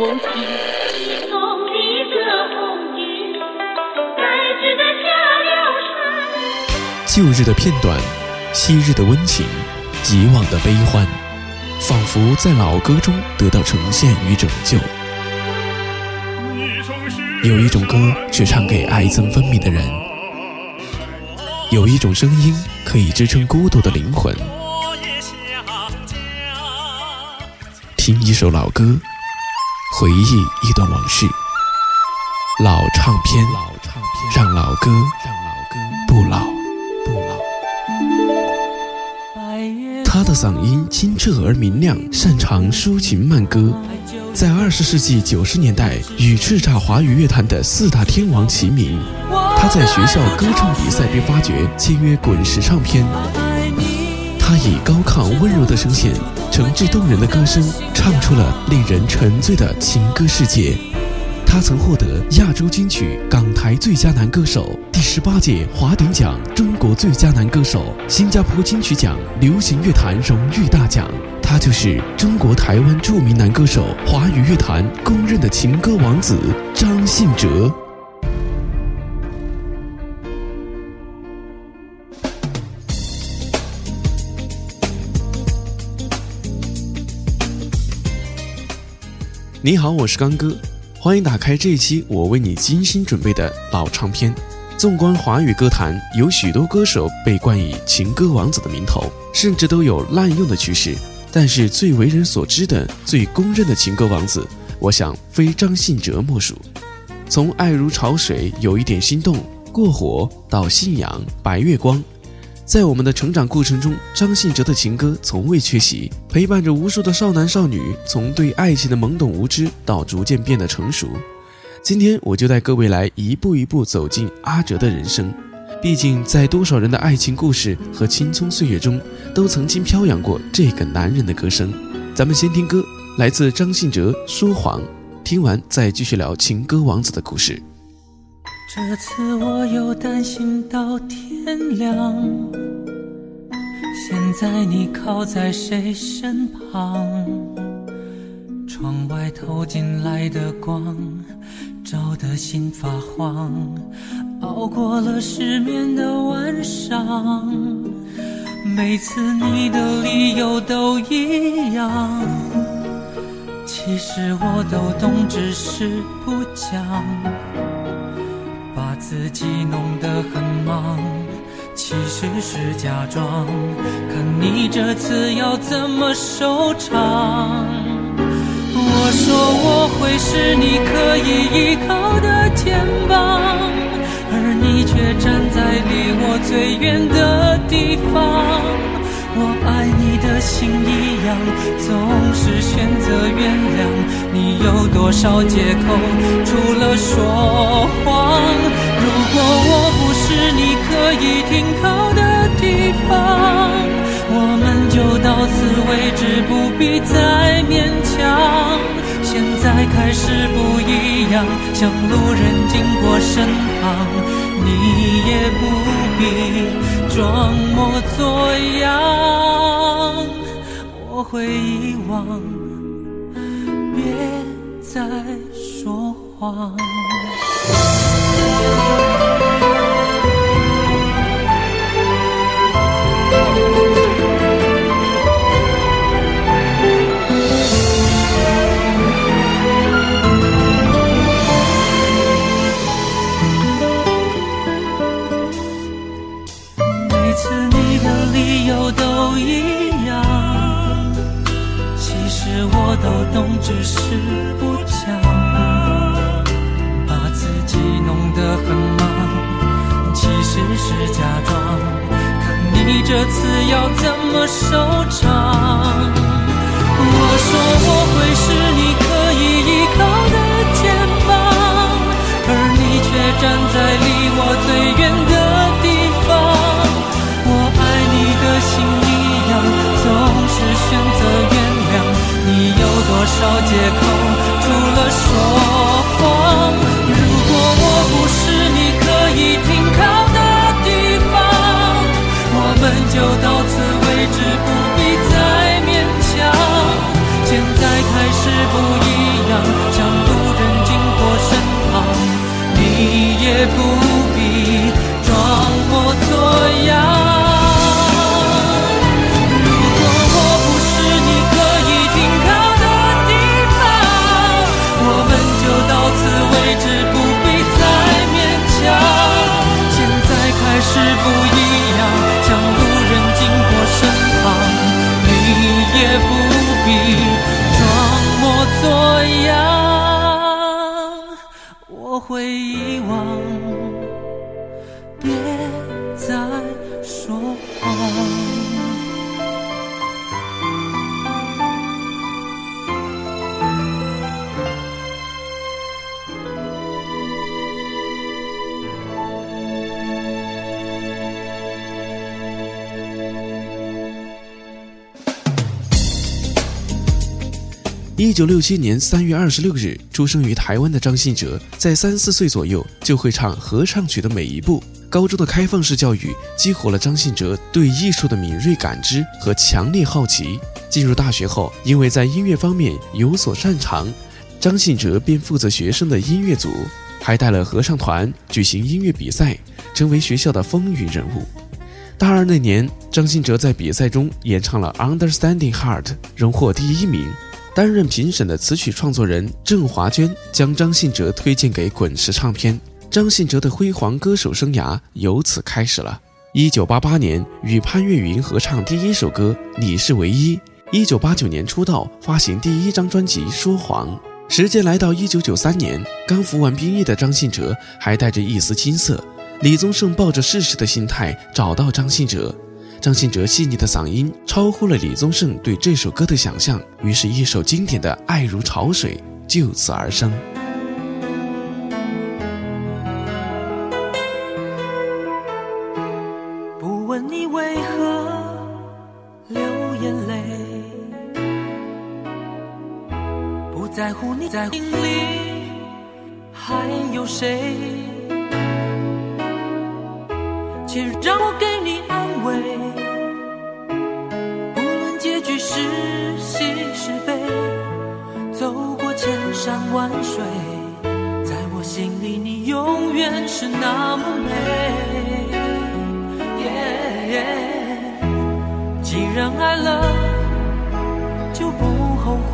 我心。从离歌红军，在这个下了山。旧日的片段，昔日的温情，以往的悲欢，仿佛在老歌中得到呈现与拯救。有一种歌是唱给爱憎分明的人，有一种声音可以支撑孤独的灵魂。听一首老歌，回忆一段往事。老唱片，让老歌不老不老。他的嗓音清澈而明亮，擅长抒情慢歌。在二十世纪九十年代，与叱咤华语乐坛的四大天王齐名。他在学校歌唱比赛被发掘，签约滚石唱片。他以高亢温柔的声线，诚挚动人的歌声，唱出了令人沉醉的情歌世界。他曾获得亚洲金曲港台最佳男歌手、第十八届华鼎奖中国最佳男歌手、新加坡金曲奖流行乐坛荣誉大奖。他就是中国台湾著名男歌手，华语乐坛公认的情歌王子张信哲。你好，我是刚哥，欢迎打开这一期我为你精心准备的老唱片。纵观华语歌坛，有许多歌手被冠以“情歌王子”的名头，甚至都有滥用的趋势。但是最为人所知的、最公认的情歌王子，我想非张信哲莫属。从爱如潮水、有一点心动、过火到信仰、白月光，在我们的成长过程中，张信哲的情歌从未缺席，陪伴着无数的少男少女，从对爱情的懵懂无知到逐渐变得成熟。今天我就带各位来一步一步走进阿哲的人生。毕竟，在多少人的爱情故事和青葱岁月中，都曾经飘扬过这个男人的歌声。咱们先听歌，来自张信哲《说谎》，听完再继续聊情歌王子的故事。这次我又担心到天亮，现在你靠在谁身旁？窗外透进来的光，照得心发慌。熬过了失眠的晚上，每次你的理由都一样。其实我都懂，只是不讲，自己弄得很忙，其实是假装。看你这次要怎么收场？我说我会是你可以依靠的肩膀。而你却站在离我最远的地方，我爱你的心一样，总是选择原谅。你有多少借口？除了说谎。如果我不是你可以停靠的地方，我们就到此为止，不必再勉强。现在开始不一样，像路人经过身旁，你也不必装模作样。我会遗忘，别再说谎。只是不讲，把自己弄得很忙，其实是假装。看你这次要怎么收场？我说我会是你可以依靠的肩膀，而你却站在不九六七年三月二十六日出生于台湾的张信哲，在三四岁左右就会唱合唱曲的每一步。高中的开放式教育激活了张信哲对艺术的敏锐感知和强烈好奇。进入大学后，因为在音乐方面有所擅长，张信哲便负责学生的音乐组，还带了合唱团举行音乐比赛，成为学校的风云人物。大二那年，张信哲在比赛中演唱了《Understanding Heart》，荣获第一名。担任评审的词曲创作人郑华娟将张信哲推荐给滚石唱片，张信哲的辉煌歌手生涯由此开始了。一九八八年与潘越云合唱第一首歌《你是唯一》，一九八九年出道发行第一张专辑《说谎》。时间来到一九九三年，刚服完兵役的张信哲还带着一丝青涩，李宗盛抱着试试的心态找到张信哲。张信哲细腻的嗓音超乎了李宗盛对这首歌的想象，于是，一首经典的《爱如潮水》就此而生。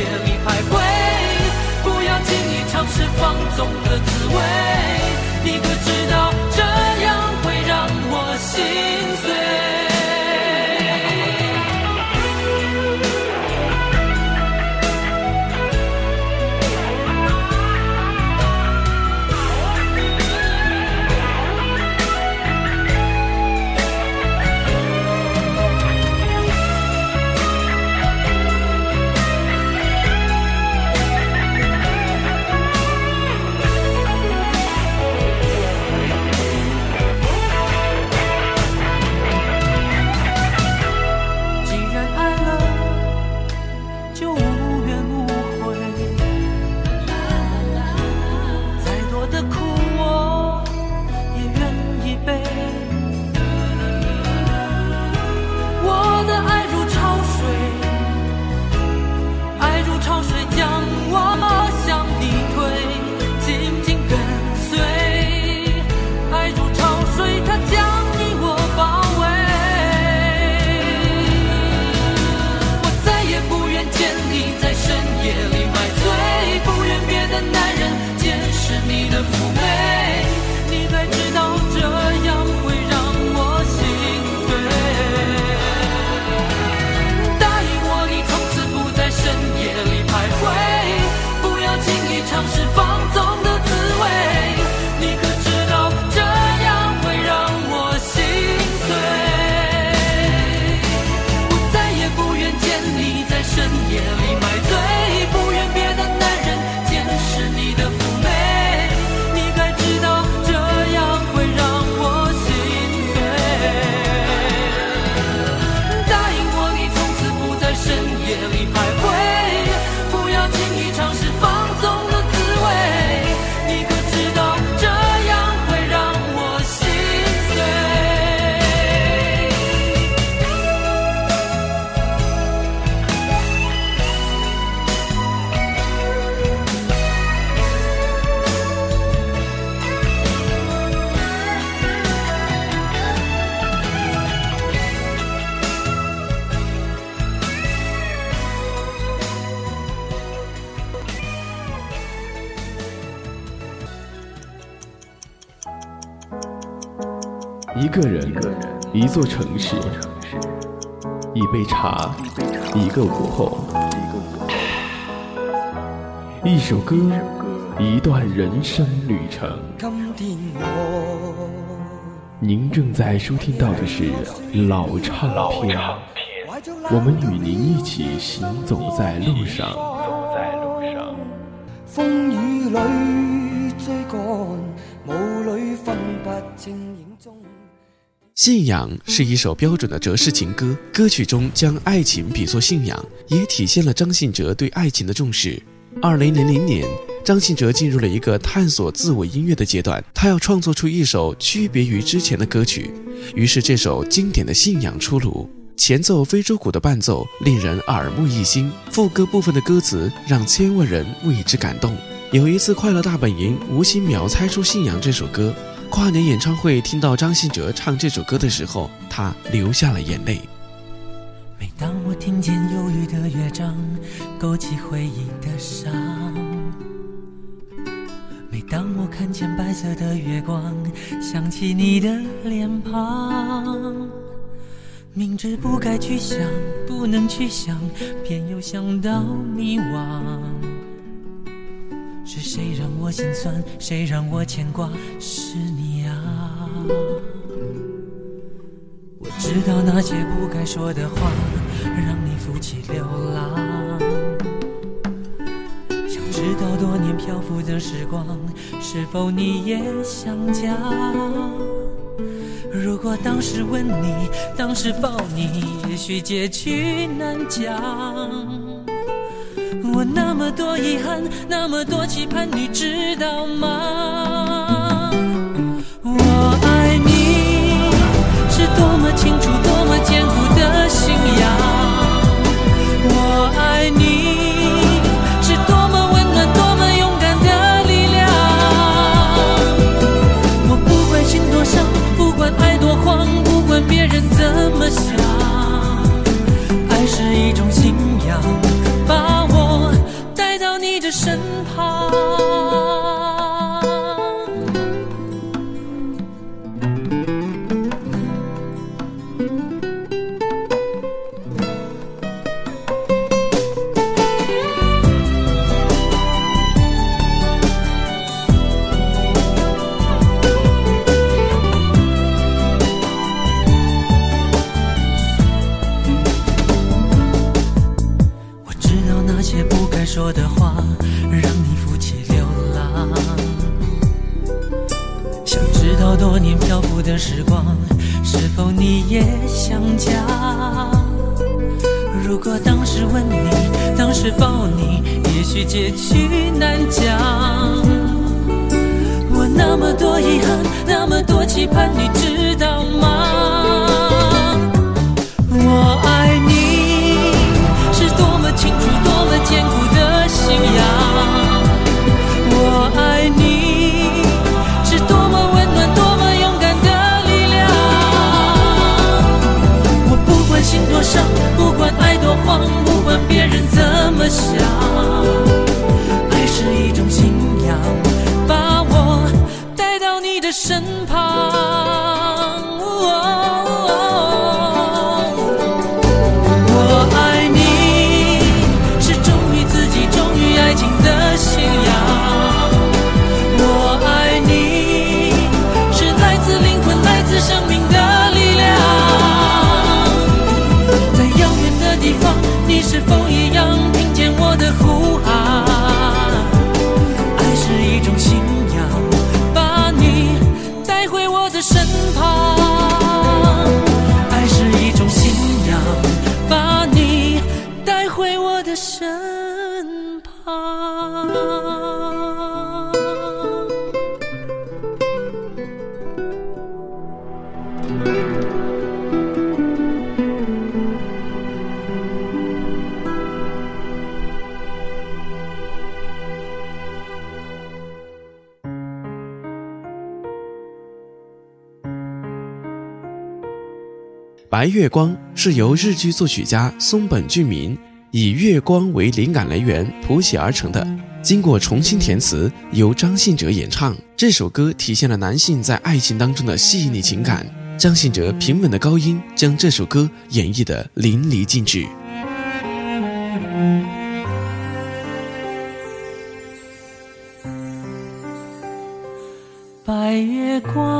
夜里徘徊，不要轻易尝试放纵的滋味。你可知一个人，一座城市，一杯茶，一个午后，一首歌，一段人生旅程。您正在收听到的是老唱片，我们与您一起行走在路上。信仰是一首标准的哲式情歌，歌曲中将爱情比作信仰，也体现了张信哲对爱情的重视。二零零零年，张信哲进入了一个探索自我音乐的阶段，他要创作出一首区别于之前的歌曲，于是这首经典的信仰出炉。前奏非洲鼓的伴奏令人耳目一新，副歌部分的歌词让千万人为之感动。有一次，快乐大本营无心秒猜出《信仰》这首歌。跨年演唱会听到张信哲唱这首歌的时候，他流下了眼泪。每当我听见忧郁的乐章，勾起回忆的伤；每当我看见白色的月光，想起你的脸庞。明知不该去想，不能去想，偏又想到迷惘。是谁让我心酸？谁让我牵挂？是你啊！我知道那些不该说的话，让你负气流浪。想知道多年漂浮的时光，是否你也想家？如果当时吻你，当时抱你，也许结局难讲。那么多遗憾，那么多期盼，你知道吗？好多年漂浮的时光，是否你也想家？如果当时吻你，当时抱你，也许结局难讲。我那么多遗憾，那么多期盼，你知道吗？我爱不管别人怎么想，爱是一种信仰，把我带到你的身旁。白月光是由日剧作曲家松本俊明以月光为灵感来源谱写而成的，经过重新填词，由张信哲演唱。这首歌体现了男性在爱情当中的细腻情感，张信哲平稳的高音将这首歌演绎得淋漓尽致。白月光，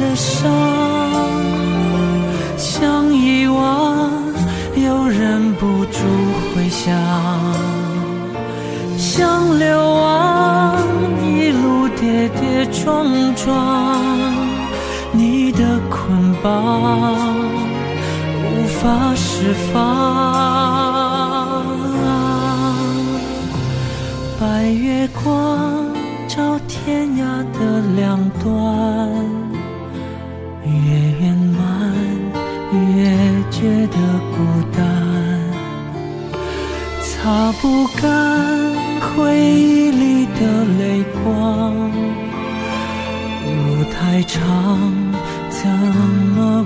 的伤，想遗忘又忍不住回想，想流亡一路跌跌撞撞，你的捆绑无法释放。白月光照天涯的两端，觉得孤单，擦不干回忆里的泪光，路太长，怎么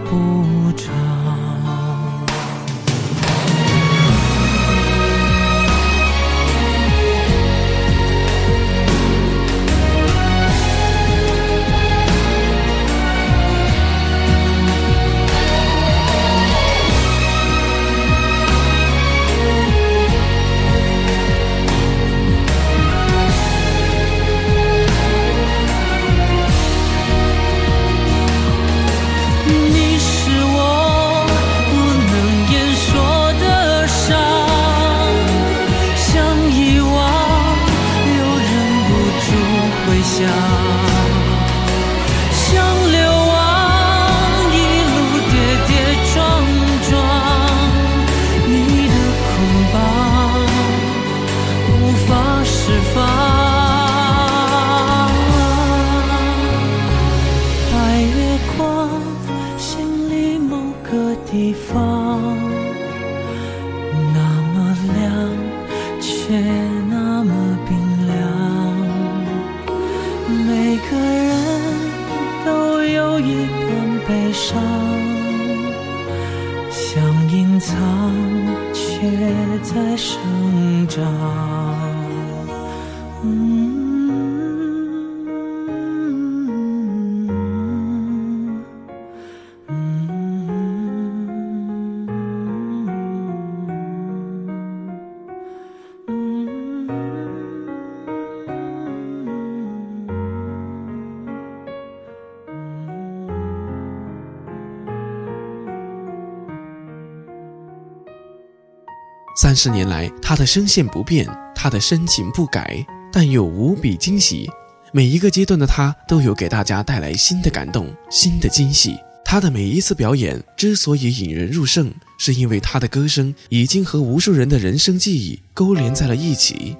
三十年来，他的声线不变，他的深情不改，但又无比惊喜。每一个阶段的他都有给大家带来新的感动、新的惊喜。他的每一次表演之所以引人入胜，是因为他的歌声已经和无数人的人生记忆勾连在了一起。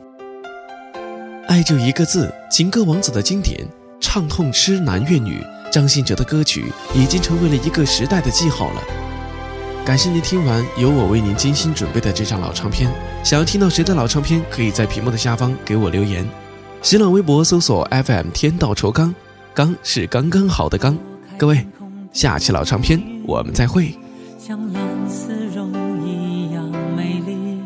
爱就一个字，情歌王子的经典，唱痛痴男怨女，张信哲的歌曲已经成为了一个时代的记号了。感谢您听完由我为您精心准备的这张老唱片。想要听到谁的老唱片，可以在屏幕的下方给我留言。新浪微博搜索 FM 天道酬刚，刚是刚刚好的刚。各位，下期老唱片我们再会。像蓝丝绒一样美丽。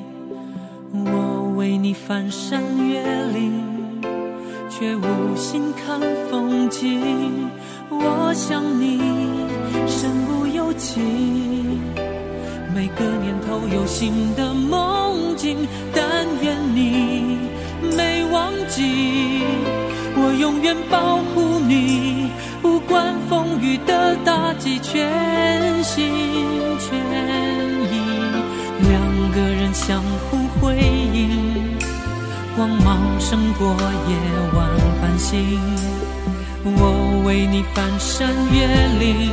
我为你翻山越岭，却无心看风景。我想你身不由己，每个年头有新的梦境，但愿你没忘记。我永远保护你，不管风雨的打击，全心全意。两个人相互辉映。光芒胜过夜晚繁星。我为你翻山越岭，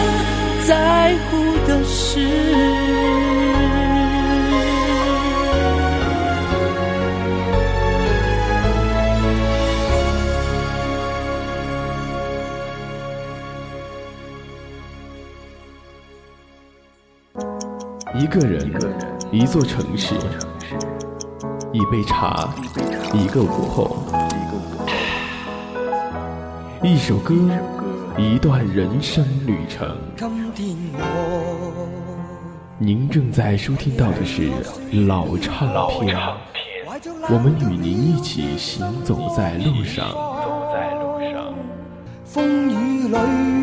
在乎的事。一个人，一座城市，一杯茶，一个午后，一首歌，一段人生旅程。您正在收听到的是老唱片，我们与您一起行走在路上。风雨里